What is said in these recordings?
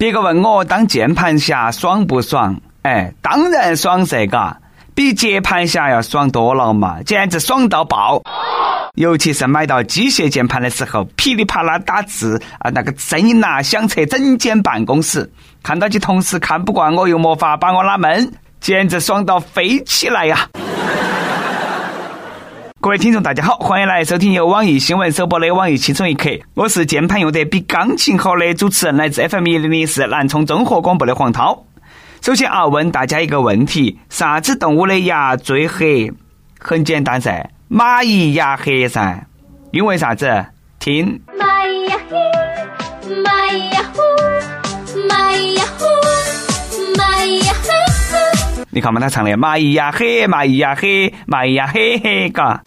别个问我当键盘侠爽不爽？哎，当然爽噻，嘎，比接盘侠要爽多了嘛，简直爽到爆！尤其是买到机械键盘的时候，噼里啪啦打字啊，那个声音呐，响彻整间办公室。看到起同事看不惯我，又没法把我拉闷，简直爽到飞起来呀！各位听众，大家好，欢迎来收听由网易新闻首播的《网易轻松一刻》，我是键盘用得比钢琴好的主持人，来自 FM 一零零四南充综合广播的黄涛。首先啊，问大家一个问题：啥子动物的牙最黑？很简单噻，蚂蚁牙黑噻。因为啥子？听。蚂蚁呀黑，蚂蚁呀呼，蚂蚁呀呼，蚂蚁呀嘿嘿。你看嘛，他唱的蚂蚁呀黑，蚂蚁呀黑，蚂蚁呀嘿嘿，嘎。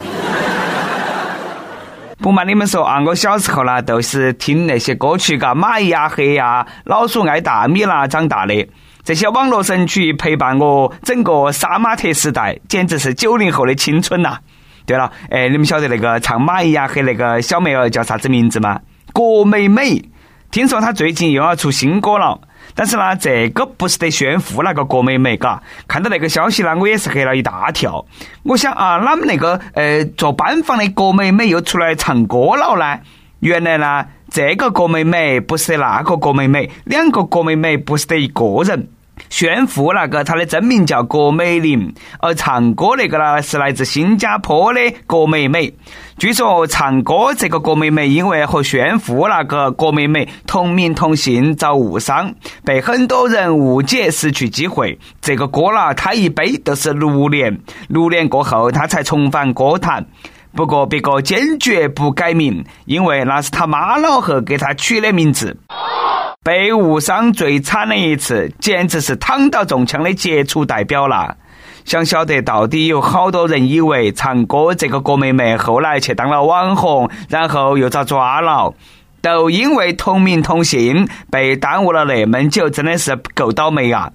不瞒你们说啊，我小时候呢都是听那些歌曲，嘎，蚂蚁呀黑呀，老鼠爱大米啦长大的。这些网络神曲陪伴我整个杀马特时代，简直是九零后的青春呐！对了，哎，你们晓得那个唱蚂蚁呀黑那个小妹儿叫啥子名字吗？郭美美。听说她最近又要出新歌了，但是呢，这个不是得炫富那个郭美美，嘎。看到那个消息呢，我也是吓了一大跳。我想啊，啷们那个呃做班房的郭美美又出来唱歌了呢？原来呢，这个郭美美不是那个郭美美，两个郭美美不是得一个人。炫富那个，她的真名叫郭美玲，而唱歌那个呢，是来自新加坡的郭美美。据说唱歌这个郭美美，因为和炫富那个郭美美同名同姓，遭误伤，被很多人误解，失去机会。这个歌啦，她一背都是六年，六年过后，她才重返歌坛。不过，别个坚决不改名，因为那是他妈老汉给他取的名字。被误伤最惨的一次，简直是躺到中枪的杰出代表了。想晓得到底有好多人以为唱歌这个郭妹妹后来去当了网红，然后又遭抓了，都因为同名同姓被耽误了那么久，真的是够倒霉啊！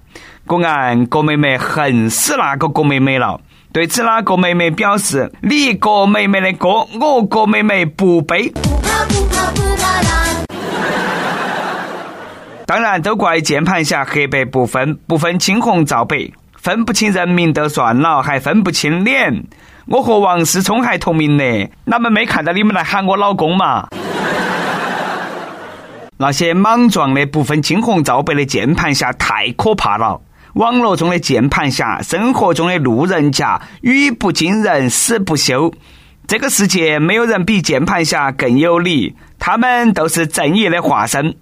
果然，郭妹妹恨死那个郭妹妹了。对此，那郭妹妹表示：“你郭妹妹的歌，我郭妹妹不背。”当然，都怪键盘侠黑白不分，不分青红皂白，分不清人名都算了，还分不清脸。我和王思聪还同名呢，哪们没看到你们来喊我老公嘛？那些莽撞的、不分青红皂白的键盘侠太可怕了。网络中的键盘侠，生活中的路人甲，语不惊人死不休。这个世界没有人比键盘侠更有理，他们都是正义的化身。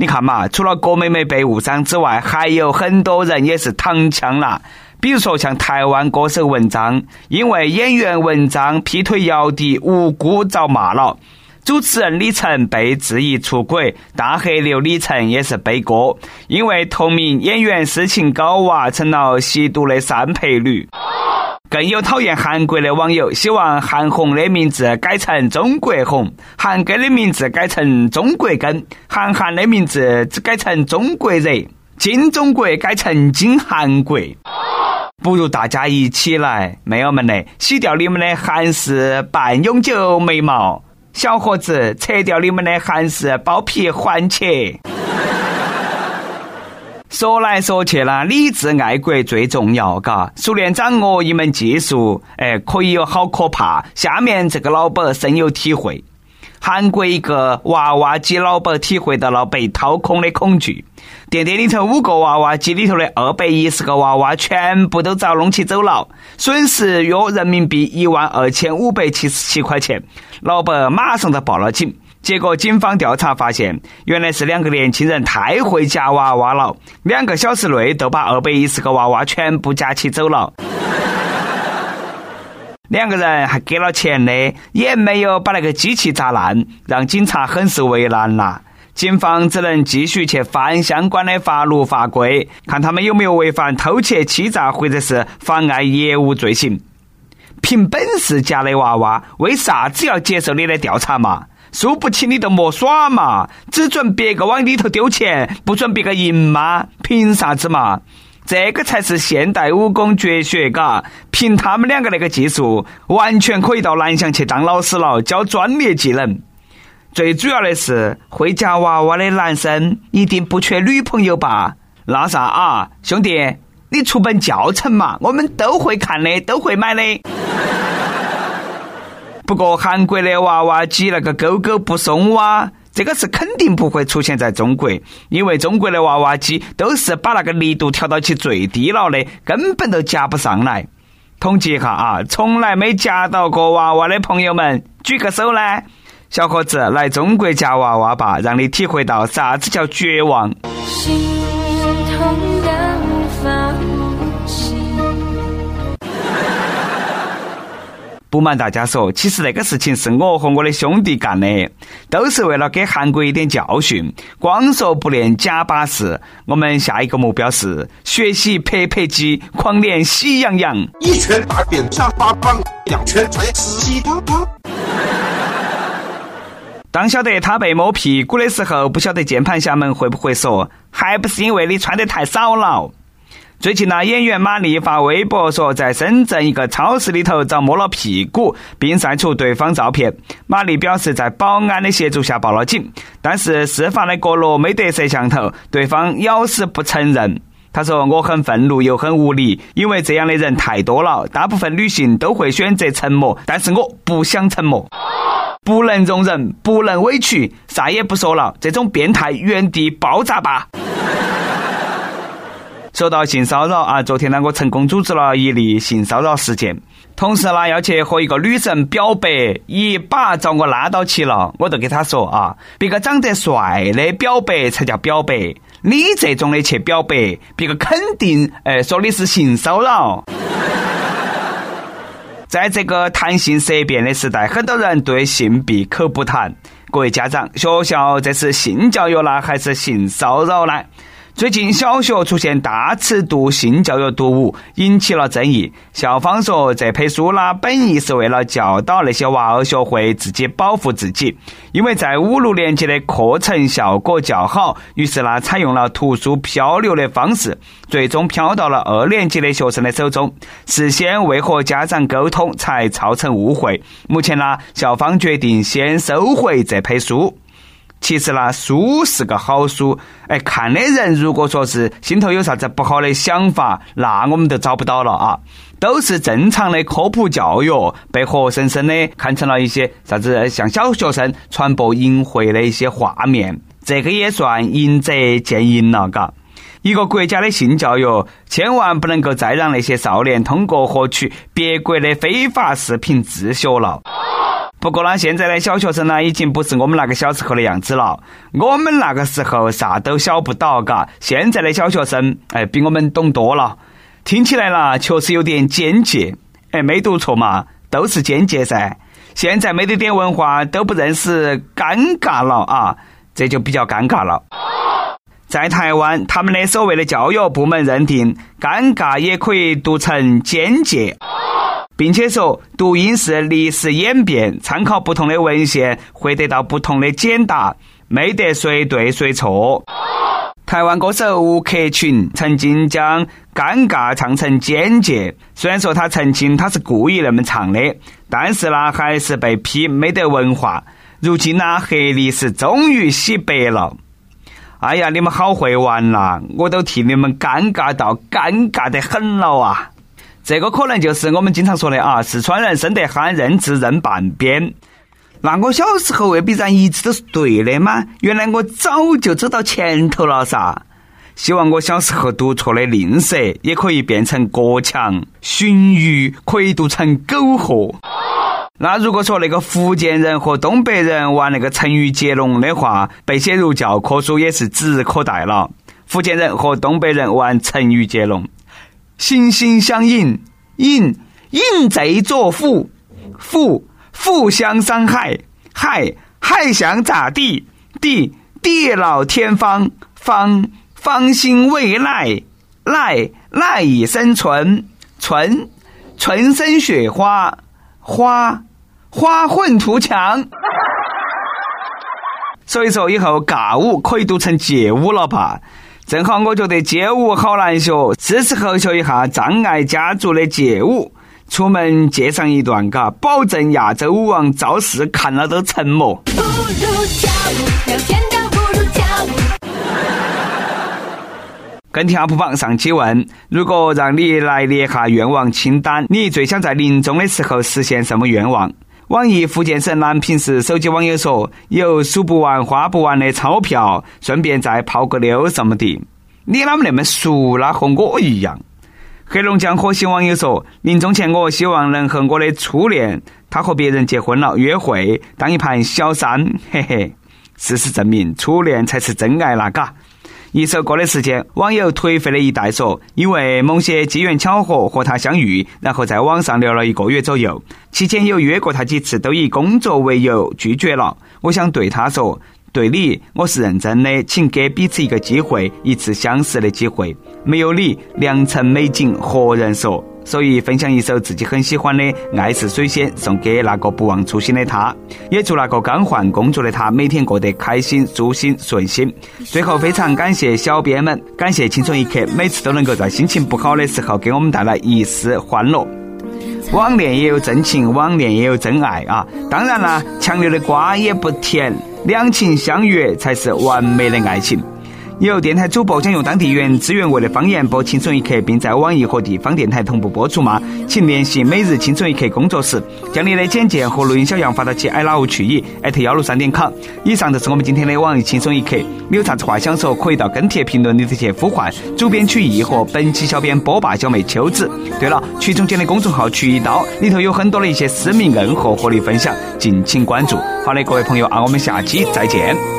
你看嘛，除了郭美美被误伤之外，还有很多人也是躺枪了。比如说像台湾歌手文章，因为演员文章劈腿姚笛，无辜遭骂了；主持人李晨被质疑出轨，大黑牛李晨也是背锅，因为同名演员私情搞娃，成了吸毒的三陪女。更有讨厌韩国的网友，希望韩红的名字改成中国红，韩庚的名字改成中国庚，韩寒的名字改成中国热，金中国改成金韩国。不如大家一起来，妹友们嘞，洗掉你们的韩式半永久眉毛，小伙子扯掉你们的韩式包皮环切。说来说去啦，理智爱国最重要，嘎。熟练掌握一门技术，哎，可以有好可怕。下面这个老板深有体会。韩国一个娃娃机老板体会到了被掏空的恐惧。店店里头五个娃娃机里头的二百一十个娃娃全部都遭弄起走了，损失约人民币一万二千五百七十七块钱。老板马上就报了警。结果，警方调查发现，原来是两个年轻人太会夹娃娃了，两个小时内就把二百一十个娃娃全部夹起走了。两个人还给了钱的，也没有把那个机器砸烂，让警察很是为难呐。警方只能继续去翻相关的法律法规，看他们有没有违反偷窃、欺诈或者是妨碍业务罪行。凭本事夹的娃娃，为啥子要接受你的调查嘛？输不起你就莫耍嘛，只准别个往里头丢钱，不准别个赢吗？凭啥子嘛？这个才是现代武功绝学，嘎！凭他们两个那个技术，完全可以到南翔去当老师了，教专业技能。最主要的是会夹娃娃的男生一定不缺女朋友吧？那啥啊，兄弟，你出本教程嘛，我们都会看的，都会买的。不过韩国的娃娃机那个勾勾不松哇，这个是肯定不会出现在中国，因为中国的娃娃机都是把那个力度调到起最低了的，根本都夹不上来。统计一下啊，从来没夹到过娃娃的朋友们，举个手呢。小伙子，来中国夹娃娃吧，让你体会到啥子叫绝望。不瞒大家说，其实那个事情是我和我的兄弟干的，都是为了给韩国一点教训。光说不练假把式，我们下一个目标是学习拍拍机，狂练喜羊羊。一拳打扁沙发帮，两拳踹死鸡汤汤。当晓得他被摸屁股的时候，不晓得键盘侠们会不会说，还不是因为你穿得太少了。最近呢，演员马丽发微博说，在深圳一个超市里头遭摸了屁股，并晒出对方照片。马丽表示，在保安的协助下报了警，但是事发的角落没得摄像头，对方咬死不承认。他说：“我很愤怒又很无力，因为这样的人太多了。大部分女性都会选择沉默，但是我不想沉默。”不能容忍，不能委屈，啥也不说了，这种变态原地爆炸吧！说到性骚扰啊，昨天呢，我成功组织了一例性骚扰事件，同时呢要去和一个女神表白，一把找我拉到起了，我就给他说啊，别个长得帅的表白才叫表白，你这种的去表白，别个肯定哎说你是性骚扰。在这个谈性色变的时代，很多人对性闭口不谈。各位家长，学校这是性教育呢，还是性骚扰呢？最近小学出现大尺度性教育读物，引起了争议。校方说，这批书呢，本意是为了教导那些娃儿学会自己保护自己，因为在五六年级的课程效果较好，于是呢，采用了图书漂流的方式，最终漂到了二年级的学生的手中。事先未和家长沟通，才造成误会。目前呢，校方决定先收回这批书。其实呢，书是个好书，哎，看的人如果说是心头有啥子不好的想法，那我们都找不到了啊。都是正常的科普教育，被活生生的看成了一些啥子向小学生传播淫秽的一些画面，这个也算淫则见淫了，嘎。一个国家的性教育，千万不能够再让那些少年通过获取别国的非法视频自学了。不过呢，现在的小学生呢，已经不是我们那个小时候的样子了。我们那个时候啥都晓不到，嘎。现在的小学生，哎，比我们懂多了。听起来啦，确实有点简介。哎，没读错嘛，都是简介噻。现在没得点文化都不认识，尴尬了啊，这就比较尴尬了。在台湾，他们的所谓的教育部门认定，尴尬也可以读成简介。并且说，读音是历史演变，参考不同的文献会得到不同的简答，没得谁对谁错。台湾歌手吴克群曾经将尴尬唱成简介，虽然说他澄清他是故意那么唱的，但是呢，还是被批没得文化。如今呢，黑历史终于洗白了。哎呀，你们好会玩呐！我都替你们尴尬到尴尬的很了啊！这个可能就是我们经常说的啊，四川人生得憨，认字认半边。那我小时候未必然一直都是对的吗？原来我早就走到前头了噻。希望我小时候读错的吝啬也可以变成国强，荀彧可以读成苟活。那如果说那个福建人和东北人玩那个成语接龙的话，被写入教科书也是指日可待了。福建人和东北人玩成语接龙。心心相印，印印贼作父，父互相伤害，害害想咋地？地地老天荒，方方兴未艾，赖赖以生存，存存生雪花，花花混图强。所以说，以后尬舞可以读成街舞了吧？正好我觉得街舞好难学，是时候学一下张爱家族的街舞。出门借上一段，嘎，保证亚洲舞王赵四看了都沉默。不如跳舞，聊天倒不如跳舞。跟帖 UP 榜上期问：如果让你来列下愿望清单，你最想在临终的时候实现什么愿望？网易福建省南平市手机网友说：有数不完、花不完的钞票，顺便再泡个妞什么的。你啷么那么熟啦？和我一样。黑龙江火星网友说：临终前，我希望能和我的初恋，他和别人结婚了，约会当一盘小三，嘿嘿。事实证明，初恋才是真爱啦，嘎。一首歌的时间，网友颓废的一代说：“因为某些机缘巧合和他相遇，然后在网上聊了一个月左右，期间有约过他几次，都以工作为由拒绝了。我想对他说。”对你，我是认真的，请给彼此一个机会，一次相识的机会。没有你，良辰美景何人说？所以分享一首自己很喜欢的《爱是水仙》，送给那个不忘初心的他，也祝那个刚换工作的他每天过得开心、舒心、顺心。最后，非常感谢小编们，感谢青春一刻，每次都能够在心情不好的时候给我们带来一丝欢乐。网恋也有真情，网恋也有真爱啊！当然了，强扭的瓜也不甜。两情相悦才是完美的爱情。有电台主播将用当地原汁原味的方言播《青春一刻》，并在网易和地方电台同步播出吗？请联系每日青春一刻工作室，将你的简介和录音小样发到其 i love 去意幺六三点 com。以上就是我们今天的网易轻松一刻。你有啥子话想说，可以到跟帖评论里头去呼唤主编曲艺和本期小编波霸小妹秋子。对了，曲中间的公众号曲一刀里头有很多的一些私密硬货和你分享，敬请关注。好的，各位朋友啊，我们下期再见。